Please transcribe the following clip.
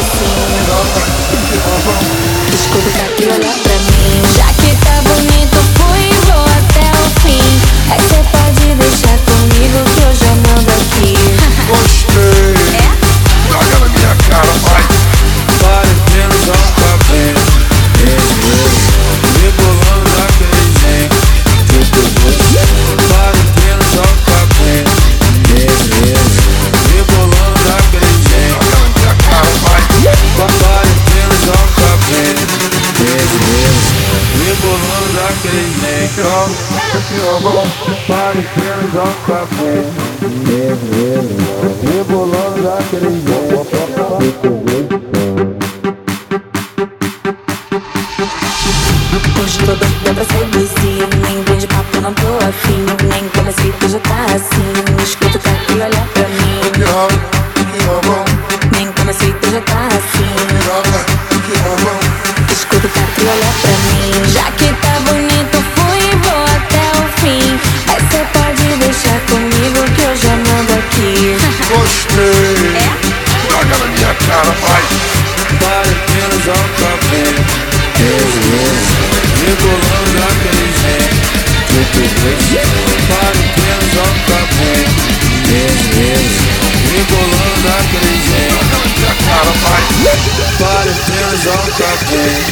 assim. Desculpa tá que olhar pra mim. Rebolando naquele jeito Parecendo só um cabelo Rebolando naquele jeito Hoje tô doida pra seduzir. Nem vem de papo, não tô afim. Nem comecei, tu já tá assim. Escuta, tá pode deixar comigo que eu já mando aqui. Gostei. É? Joga na minha cara, vai. Parecendo só um cabelo Rebolando naquele jeito Parecendo só um cabelo Rebolando naquele jeito Joga na minha cara, vai. Parecendo só um cabelo